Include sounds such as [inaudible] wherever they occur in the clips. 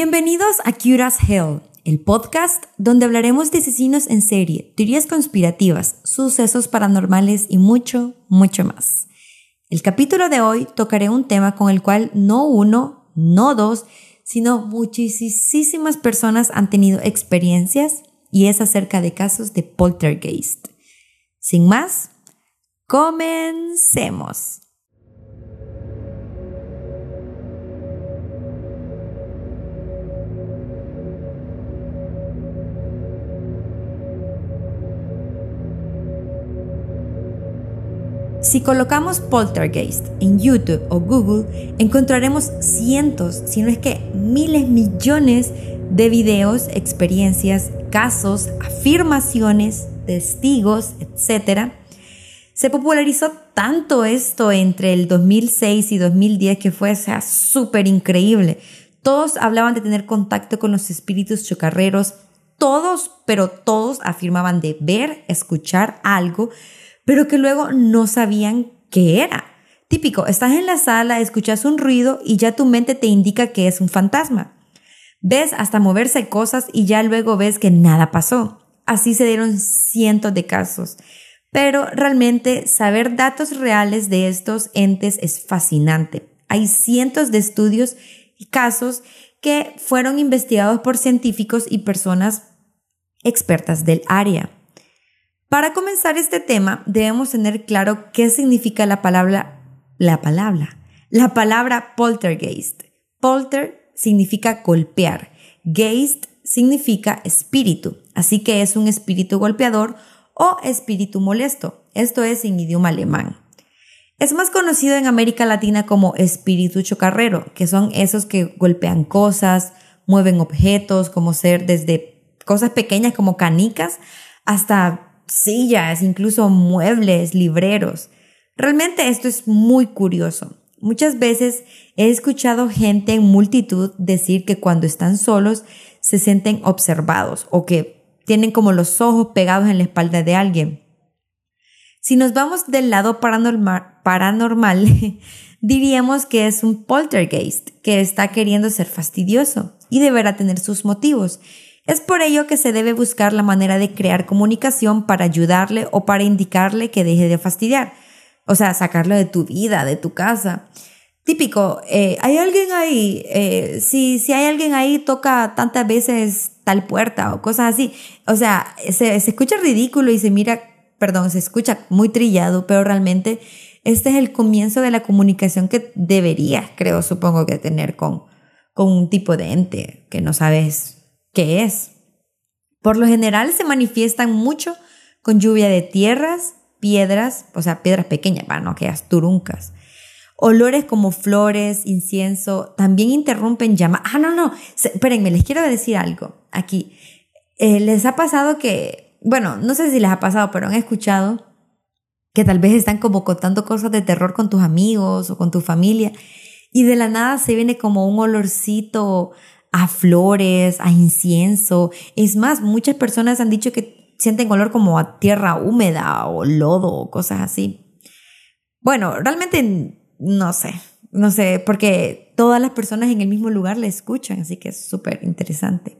Bienvenidos a Curious Hell, el podcast donde hablaremos de asesinos en serie, teorías conspirativas, sucesos paranormales y mucho, mucho más. El capítulo de hoy tocaré un tema con el cual no uno, no dos, sino muchísimas personas han tenido experiencias y es acerca de casos de poltergeist. Sin más, comencemos. Si colocamos poltergeist en YouTube o Google, encontraremos cientos, si no es que miles, millones de videos, experiencias, casos, afirmaciones, testigos, etc. Se popularizó tanto esto entre el 2006 y 2010 que fue súper increíble. Todos hablaban de tener contacto con los espíritus chocarreros. Todos, pero todos afirmaban de ver, escuchar algo pero que luego no sabían qué era. Típico, estás en la sala, escuchas un ruido y ya tu mente te indica que es un fantasma. Ves hasta moverse cosas y ya luego ves que nada pasó. Así se dieron cientos de casos. Pero realmente saber datos reales de estos entes es fascinante. Hay cientos de estudios y casos que fueron investigados por científicos y personas expertas del área. Para comenzar este tema, debemos tener claro qué significa la palabra, la palabra, la palabra poltergeist. Polter significa golpear, geist significa espíritu, así que es un espíritu golpeador o espíritu molesto. Esto es en idioma alemán. Es más conocido en América Latina como espíritu chocarrero, que son esos que golpean cosas, mueven objetos, como ser desde cosas pequeñas como canicas hasta sillas, incluso muebles, libreros. Realmente esto es muy curioso. Muchas veces he escuchado gente en multitud decir que cuando están solos se sienten observados o que tienen como los ojos pegados en la espalda de alguien. Si nos vamos del lado paranormal, paranormal [laughs] diríamos que es un poltergeist que está queriendo ser fastidioso y deberá tener sus motivos es por ello que se debe buscar la manera de crear comunicación para ayudarle o para indicarle que deje de fastidiar. O sea, sacarlo de tu vida, de tu casa. Típico, eh, hay alguien ahí, eh, si, si hay alguien ahí, toca tantas veces tal puerta o cosas así. O sea, se, escucha ridículo y se mira, perdón, se escucha muy trillado, pero realmente este es el comienzo de la comunicación que deberías, creo, supongo que tener con, con un tipo de ente que no sabes qué es. Por lo general se manifiestan mucho con lluvia de tierras, piedras, o sea, piedras pequeñas, para no aquellas turuncas. Olores como flores, incienso, también interrumpen llamas. Ah, no, no, espérenme, les quiero decir algo aquí. Eh, ¿Les ha pasado que, bueno, no sé si les ha pasado, pero han escuchado que tal vez están como contando cosas de terror con tus amigos o con tu familia y de la nada se viene como un olorcito a flores, a incienso. Es más, muchas personas han dicho que sienten olor como a tierra húmeda o lodo o cosas así. Bueno, realmente no sé, no sé, porque todas las personas en el mismo lugar le escuchan, así que es súper interesante.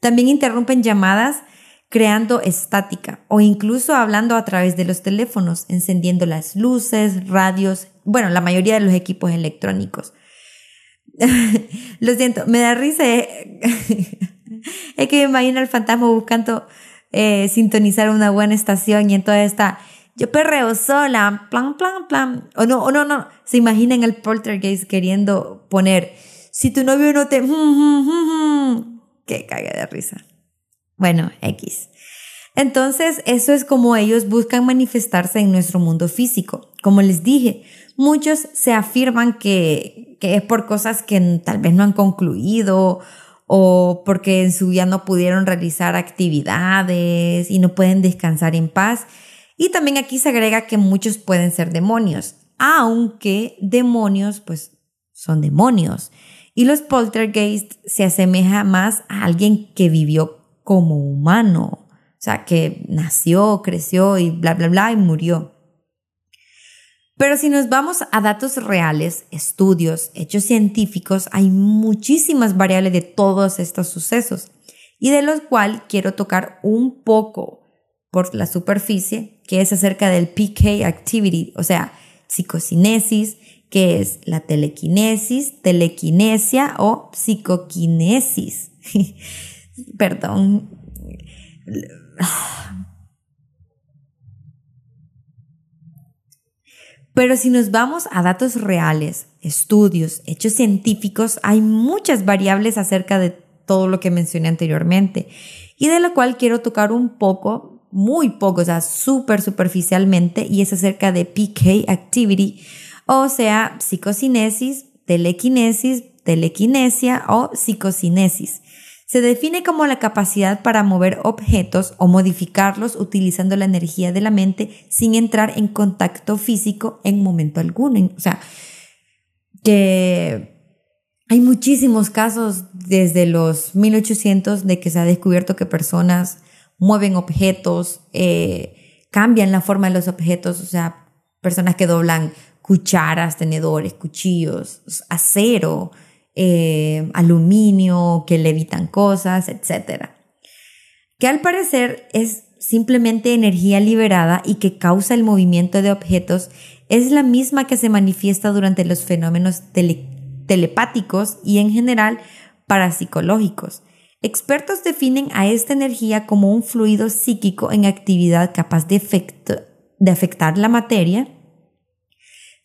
También interrumpen llamadas creando estática o incluso hablando a través de los teléfonos, encendiendo las luces, radios, bueno, la mayoría de los equipos electrónicos. [laughs] Lo siento, me da risa. Eh. [laughs] es que me imagino al fantasma buscando eh, sintonizar una buena estación y entonces está, yo perreo sola, plan, plan, plan. O no, o no, no. Se imaginan el poltergeist queriendo poner, si tu novio no te... que cague de risa. Bueno, X. Entonces, eso es como ellos buscan manifestarse en nuestro mundo físico. Como les dije, muchos se afirman que, es por cosas que tal vez no han concluido o porque en su vida no pudieron realizar actividades y no pueden descansar en paz. Y también aquí se agrega que muchos pueden ser demonios, aunque demonios pues son demonios. Y los poltergeist se asemeja más a alguien que vivió como humano, o sea, que nació, creció y bla, bla, bla y murió. Pero si nos vamos a datos reales, estudios, hechos científicos, hay muchísimas variables de todos estos sucesos y de los cuales quiero tocar un poco por la superficie, que es acerca del PK activity, o sea, psicocinesis, que es la telequinesis, telequinesia o psicoquinesis. [laughs] Perdón. Pero si nos vamos a datos reales, estudios, hechos científicos, hay muchas variables acerca de todo lo que mencioné anteriormente y de lo cual quiero tocar un poco, muy poco, o sea, súper superficialmente, y es acerca de PK activity, o sea, psicocinesis, telequinesis, telequinesia o psicocinesis. Se define como la capacidad para mover objetos o modificarlos utilizando la energía de la mente sin entrar en contacto físico en momento alguno. O sea, que hay muchísimos casos desde los 1800 de que se ha descubierto que personas mueven objetos, eh, cambian la forma de los objetos, o sea, personas que doblan cucharas, tenedores, cuchillos, acero, eh, aluminio, que levitan cosas, etc. Que al parecer es simplemente energía liberada y que causa el movimiento de objetos, es la misma que se manifiesta durante los fenómenos telepáticos y en general parapsicológicos. Expertos definen a esta energía como un fluido psíquico en actividad capaz de, de afectar la materia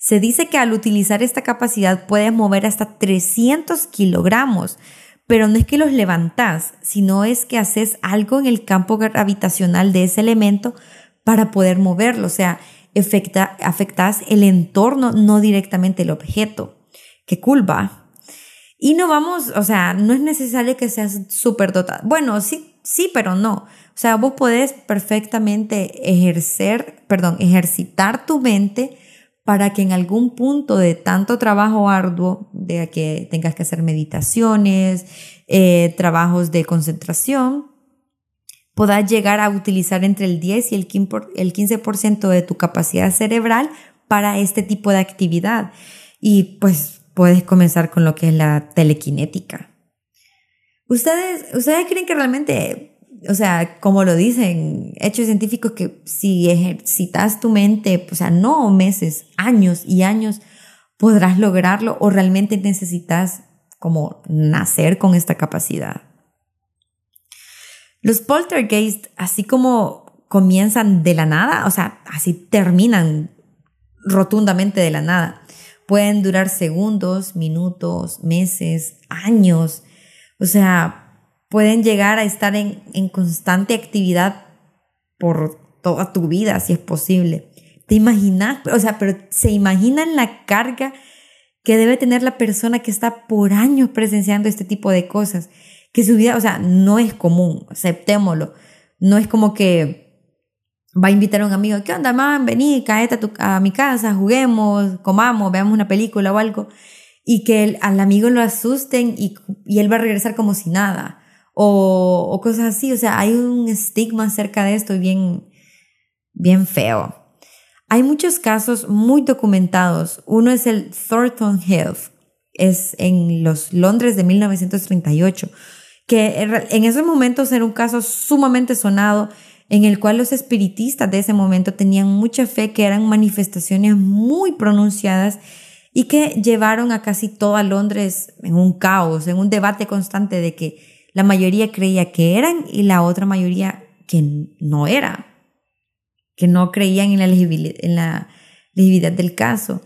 se dice que al utilizar esta capacidad puedes mover hasta 300 kilogramos, pero no es que los levantas, sino es que haces algo en el campo gravitacional de ese elemento para poder moverlo, o sea, afecta, afectas el entorno, no directamente el objeto. Qué cool va. Y no vamos, o sea, no es necesario que seas súper dotado. Bueno, sí, sí, pero no. O sea, vos podés perfectamente ejercer, perdón, ejercitar tu mente para que en algún punto de tanto trabajo arduo, de que tengas que hacer meditaciones, eh, trabajos de concentración, puedas llegar a utilizar entre el 10 y el 15% de tu capacidad cerebral para este tipo de actividad. Y pues puedes comenzar con lo que es la telequinética. ¿Ustedes, ¿Ustedes creen que realmente o sea, como lo dicen hechos científicos, que si ejercitas tu mente, o sea, no meses, años y años, podrás lograrlo o realmente necesitas como nacer con esta capacidad. Los poltergeist, así como comienzan de la nada, o sea, así terminan rotundamente de la nada. Pueden durar segundos, minutos, meses, años. O sea, pueden llegar a estar en, constante actividad por toda tu vida, si es posible. ¿Te imaginas? O sea, pero se imaginan la carga que debe tener la persona que está por años presenciando este tipo de cosas. Que su vida, o sea, no es común, aceptémoslo. No es como que va a invitar a un amigo, ¿qué onda, man? Vení, caete a, mi casa, juguemos, comamos, veamos una película o algo. Y que al amigo lo asusten y, y él va a regresar como si nada o, cosas así. O sea, hay un estigma acerca de esto bien, bien feo. Hay muchos casos muy documentados. Uno es el Thornton Health, es en los Londres de 1938, que en esos momentos era un caso sumamente sonado en el cual los espiritistas de ese momento tenían mucha fe que eran manifestaciones muy pronunciadas y que llevaron a casi toda Londres en un caos, en un debate constante de que la mayoría creía que eran y la otra mayoría que no era, que no creían en la legibilidad, del caso.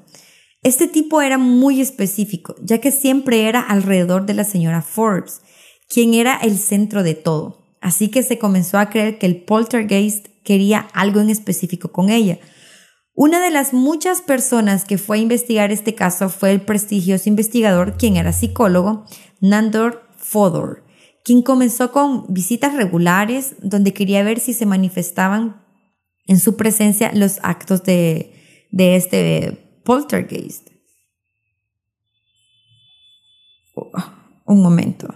Este tipo era muy específico, ya que siempre era alrededor de la señora Forbes, quien era el centro de todo. Así que se comenzó a creer que el poltergeist quería algo en específico con ella. Una de las muchas personas que fue a investigar este caso fue el prestigioso investigador, quien era psicólogo, Nandor Fodor, quien comenzó con visitas regulares donde quería ver si se manifestaban en su presencia los actos de, este poltergeist. Un momento.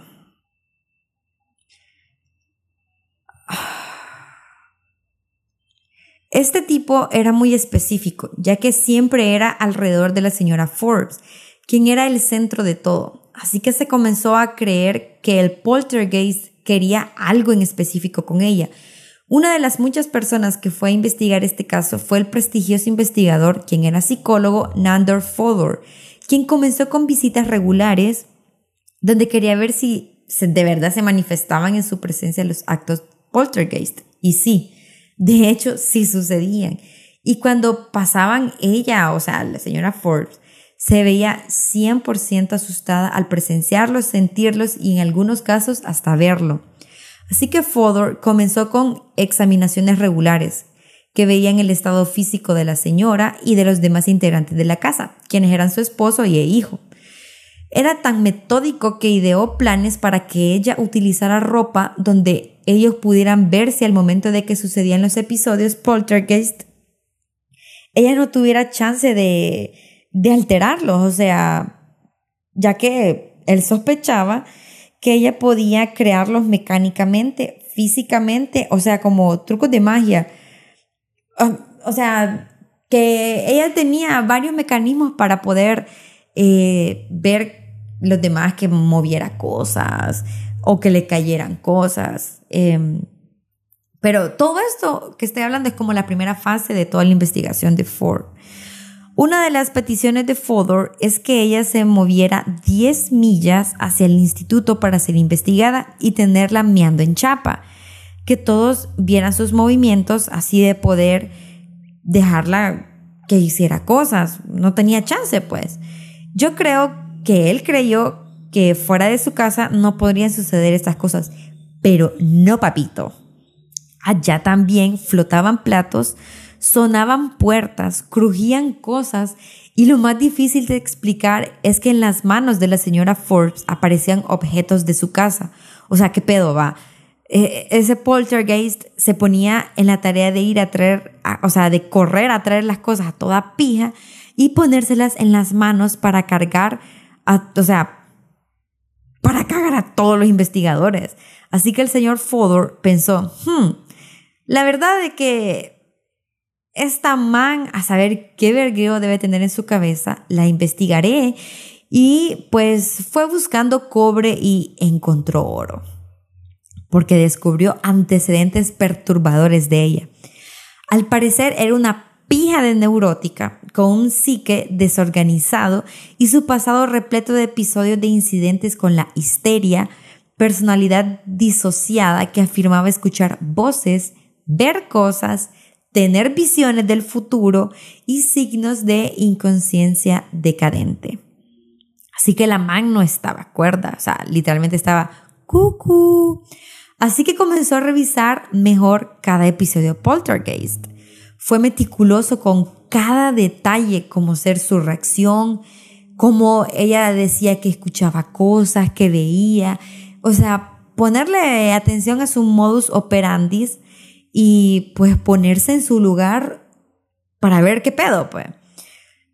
Este tipo era muy específico, ya que siempre era alrededor de la señora Forbes, quien era el centro de todo. Así que se comenzó a creer que el poltergeist quería algo en específico con ella. Una de las muchas personas que fue a investigar este caso fue el prestigioso investigador, quien era psicólogo Nandor Fodor, quien comenzó con visitas regulares donde quería ver si de verdad se manifestaban en su presencia los actos poltergeist. Y sí, de hecho sí sucedían. Y cuando pasaban ella, o sea, la señora Forbes, se veía 100% asustada al presenciarlos, sentirlos y en algunos casos hasta verlo. Así que Fodor comenzó con examinaciones regulares que veían el estado físico de la señora y de los demás integrantes de la casa, quienes eran su esposo y el hijo. Era tan metódico que ideó planes para que ella utilizara ropa donde ellos pudieran verse al momento de que sucedían los episodios poltergeist, ella no tuviera chance de, de alterarlos, o sea, ya que él sospechaba que ella podía crearlos mecánicamente, físicamente, o sea, como trucos de magia. Ah, o sea, que ella tenía varios mecanismos para poder eh, ver los demás que moviera cosas o que le cayeran cosas. Em, pero todo esto que estoy hablando es como la primera fase de toda la investigación de Ford. Una de las peticiones de Fodor es que ella se moviera 10 millas hacia el instituto para ser investigada y tenerla meando en chapa, que todos vieran sus movimientos así de poder dejarla que hiciera cosas. No tenía chance, pues. Yo creo que él creyó que fuera de su casa no podrían suceder estas cosas, pero no, papito. Allá también flotaban platos sonaban puertas, crujían cosas y lo más difícil de explicar es que en las manos de la señora Forbes aparecían objetos de su casa. O sea, ¿qué pedo va? E, ese poltergeist se ponía en la tarea de ir a traer, o sea, de correr a traer las cosas a toda pija y ponérselas en las manos para cargar, o sea, para cagar a todos los investigadores. Así que el señor Fodor pensó, hmm, la verdad de que esta man a saber qué vergueo debe tener en su cabeza, la investigaré y pues fue buscando cobre y encontró oro, porque descubrió antecedentes perturbadores de ella. Al parecer era una pija de neurótica, con un psique desorganizado y su pasado repleto de episodios de incidentes con la histeria, personalidad disociada que afirmaba escuchar voces, ver cosas, tener visiones del futuro y signos de inconsciencia decadente. Así que la man no estaba cuerda, o sea, literalmente estaba cucú. Así que comenzó a revisar mejor cada episodio de Poltergeist. Fue meticuloso con cada detalle, como ser su reacción, como ella decía que escuchaba cosas, que veía, o sea, ponerle atención a su modus operandi y pues ponerse en su lugar para ver qué pedo, pues.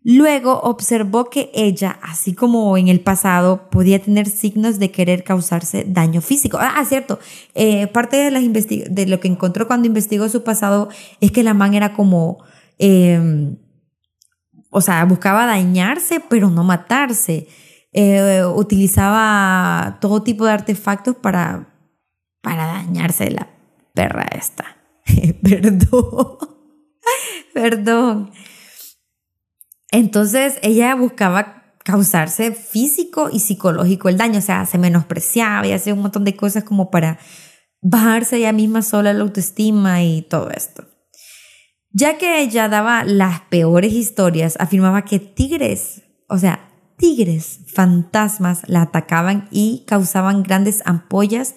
Luego observó que ella, así como en el pasado, podía tener signos de querer causarse daño físico. Ah, cierto. Eh, parte de, las de lo que encontró cuando investigó su pasado es que la man era como, em, o sea, buscaba dañarse, pero no matarse. Eh, utilizaba todo tipo de artefactos para, para dañarse la perra esta. [laughs] perdón, perdón. Entonces ella buscaba causarse físico y psicológico el daño, o sea, se menospreciaba y hacía un montón de cosas como para bajarse ella misma sola la autoestima y todo esto. Ya que ella daba las peores historias, afirmaba que tigres, o sea, tigres fantasmas la atacaban y causaban grandes ampollas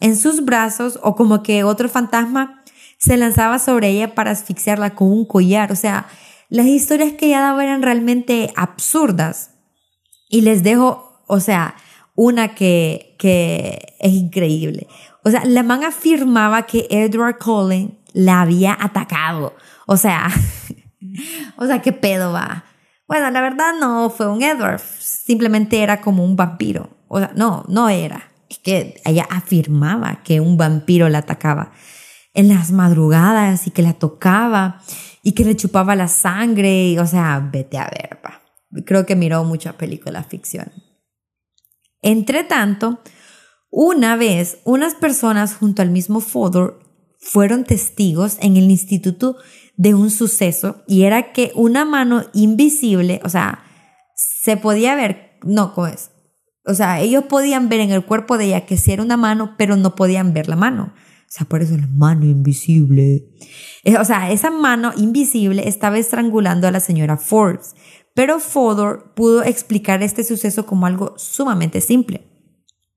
en sus brazos o como que otro fantasma se lanzaba sobre ella para asfixiarla con un collar. O sea, las historias que ella daba eran realmente absurdas. Y les dejo, o sea, una que, que es increíble. O sea, la man afirmaba que Edward Cullen la había atacado. O sea, [laughs] o sea, ¿qué pedo va? Bueno, la verdad no fue un Edward, simplemente era como un vampiro. O sea, no, no era. Es que ella afirmaba que un vampiro la atacaba. En las madrugadas y que la tocaba y que le chupaba la sangre, y, o sea, vete a ver, pa. Creo que miró muchas películas ficción. Entre tanto, una vez unas personas junto al mismo Fodor fueron testigos en el instituto de un suceso y era que una mano invisible, o sea, se podía ver, no, ¿cómo? O sea, ellos podían ver en el cuerpo de ella que sí era una mano, pero no podían ver la mano. O sea, por eso la mano invisible. O sea, esa mano invisible estaba estrangulando a la señora Forbes, pero Fodor pudo explicar este suceso como algo sumamente simple,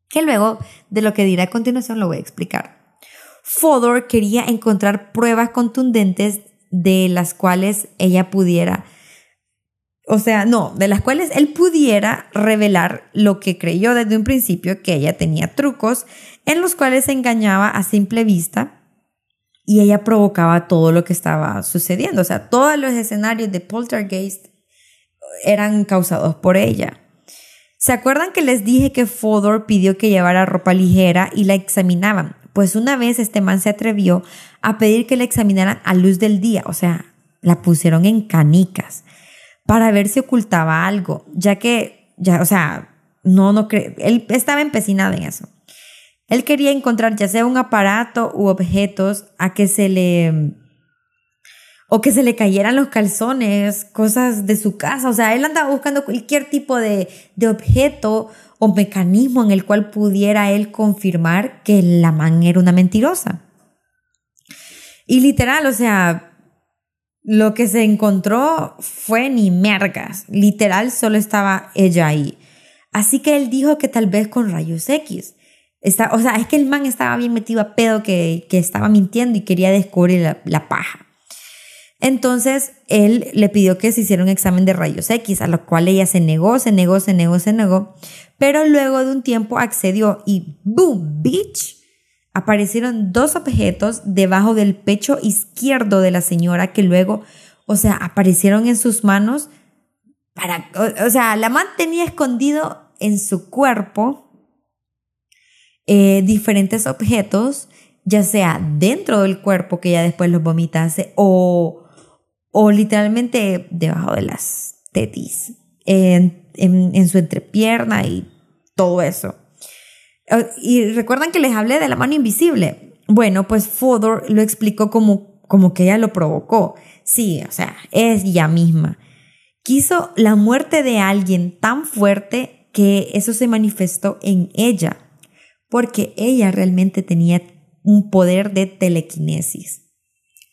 que luego de lo que diré a continuación lo voy a explicar. Fodor quería encontrar pruebas contundentes de las cuales ella pudiera, o sea, no, de las cuales él pudiera revelar lo que creyó desde un principio, que ella tenía trucos en los cuales se engañaba a simple vista y ella provocaba todo lo que estaba sucediendo. O sea, todos los escenarios de poltergeist eran causados por ella. ¿Se acuerdan que les dije que Fodor pidió que llevara ropa ligera y la examinaban? Pues una vez este man se atrevió a pedir que la examinaran a luz del día, o sea, la pusieron en canicas para ver si ocultaba algo, ya que, ya, o sea, no, no cree, él estaba empecinado en eso. Él quería encontrar ya sea un aparato u objetos a que se le o que se le cayeran los calzones, cosas de su casa. O sea, él andaba buscando cualquier tipo de, de objeto o mecanismo en el cual pudiera él confirmar que la man era una mentirosa. Y literal, o sea, lo que se encontró fue ni mergas. Literal, solo estaba ella ahí. Así que él dijo que tal vez con rayos X. Está, o sea, es que el man estaba bien metido a pedo que, que estaba mintiendo y quería descubrir la, la paja. Entonces él le pidió que se hiciera un examen de rayos X, a lo cual ella se negó, se negó, se negó, se negó. Pero luego de un tiempo accedió y ¡boom! ¡Bitch! Aparecieron dos objetos debajo del pecho izquierdo de la señora que luego, o sea, aparecieron en sus manos para, o, sea, la man tenía escondido en su cuerpo eh, diferentes objetos, ya sea dentro del cuerpo que ella después los vomitase o o literalmente debajo de las tetis, en, en, su entrepierna y todo eso. Y recuerdan que les hablé de la mano invisible. Bueno, pues Fodor lo explicó como, como que ella lo provocó. Sí, o sea, es ella misma. Quiso la muerte de alguien tan fuerte que eso se manifestó en ella, porque ella realmente tenía un poder de telequinesis.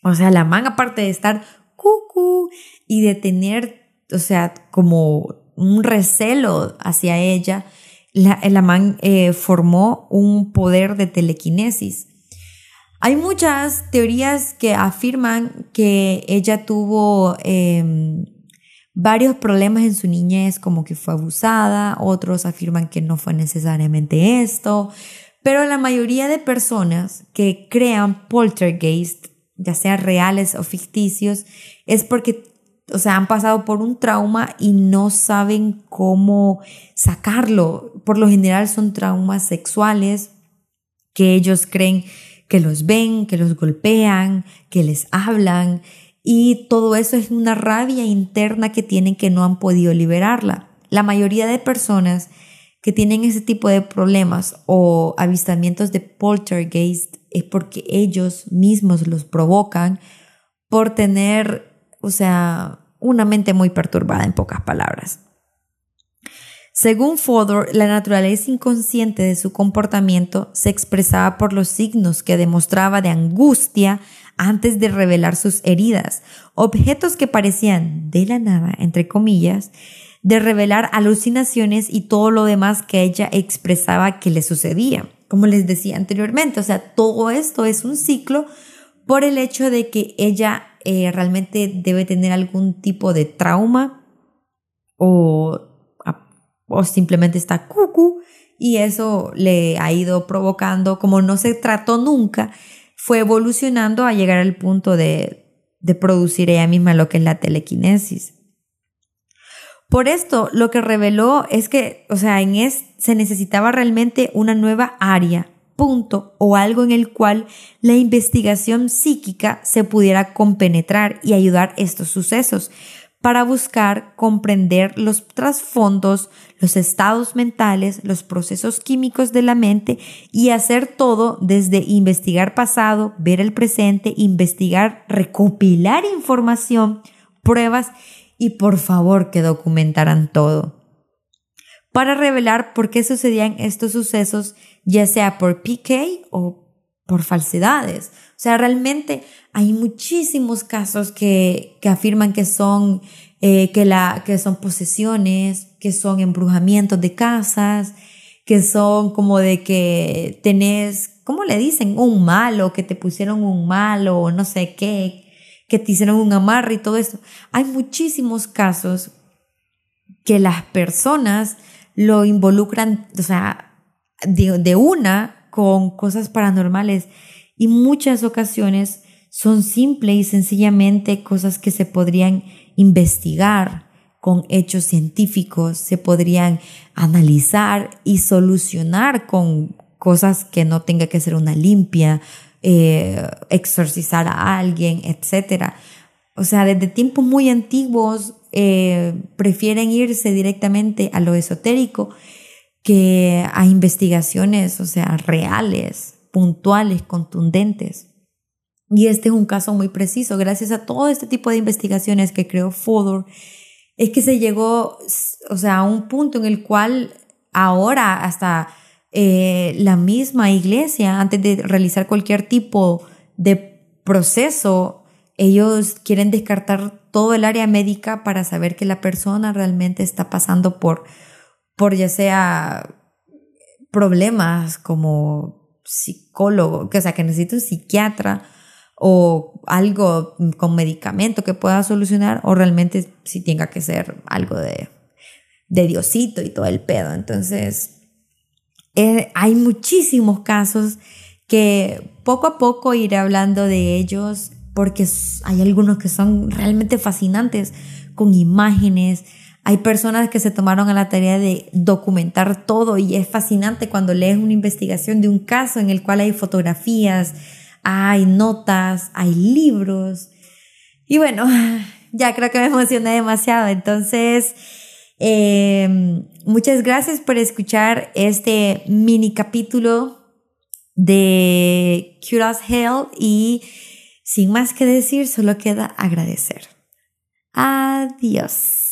O sea, la man, aparte de estar cucu y de tener, o sea, como un recelo hacia ella, la, la man eh, formó un poder de telequinesis. Hay muchas teorías que afirman que ella tuvo em, varios problemas en su niñez, como que fue abusada, otros afirman que no fue necesariamente esto, pero la mayoría de personas que crean poltergeist ya sean reales o ficticios, es porque, o sea, han pasado por un trauma y no saben cómo sacarlo. Por lo general son traumas sexuales que ellos creen que los ven, que los golpean, que les hablan y todo eso es una rabia interna que tienen que no han podido liberarla. La mayoría de personas que tienen ese tipo de problemas o avistamientos de poltergeist es porque ellos mismos los provocan por tener, o sea, una mente muy perturbada en pocas palabras. Según Fodor, la naturaleza inconsciente de su comportamiento se expresaba por los signos que demostraba de angustia antes de revelar sus heridas, objetos que parecían de la nada, entre comillas, de revelar alucinaciones y todo lo demás que ella expresaba que le sucedía. Como les decía anteriormente, o sea, todo esto es un ciclo por el hecho de que ella eh, realmente debe tener algún tipo de trauma o, o simplemente está cucu y eso le ha ido provocando, como no se trató nunca, fue evolucionando a llegar al punto de, de producir ella misma lo que es la telequinesis. Por esto, lo que reveló es que, o sea, en es, se necesitaba realmente una nueva área punto o algo en el cual la investigación psíquica se pudiera compenetrar y ayudar estos sucesos para buscar comprender los trasfondos, los estados mentales, los procesos químicos de la mente y hacer todo desde investigar pasado, ver el presente, investigar, recopilar información, pruebas y por favor que documentaran todo. Para revelar por qué sucedían estos sucesos, ya sea por PK o por falsedades. O sea, realmente hay muchísimos casos que, que afirman que son, eh, que, la, que son posesiones, que son embrujamientos de casas, que son como de que tenés, ¿cómo le dicen? Un malo, que te pusieron un malo no sé qué, que te hicieron un amarre y todo eso. Hay muchísimos casos que las personas lo involucran, o sea, de, una con cosas paranormales y muchas ocasiones son simple y sencillamente cosas que se podrían investigar con hechos científicos, se podrían analizar y solucionar con cosas que no tenga que ser una limpia, eh, exorcizar a alguien, etc. O sea, desde tiempos muy antiguos eh, prefieren irse directamente a lo esotérico que a investigaciones, o sea, reales, puntuales, contundentes. Y este es un caso muy preciso. Gracias a todo este tipo de investigaciones que creó Fodor, es que se llegó, o sea, a un punto en el cual ahora hasta eh, la misma iglesia, antes de realizar cualquier tipo de proceso, ellos quieren descartar todo el área médica para saber que la persona realmente está pasando por, por ya sea problemas como psicólogo, que, o sea, que necesita un psiquiatra o algo con medicamento que pueda solucionar o realmente si tenga que ser algo de, de Diosito y todo el pedo. Entonces, eh, hay muchísimos casos que poco a poco iré hablando de ellos porque hay algunos que son realmente fascinantes con imágenes. Hay personas que se tomaron a la tarea de documentar todo y es fascinante cuando lees una investigación de un caso en el cual hay fotografías, hay notas, hay libros. Y bueno, [laughs] ya creo que me emocioné demasiado. Entonces, em, muchas gracias por escuchar este mini capítulo de Curious Hell y sin más que decir, solo queda agradecer. Adiós.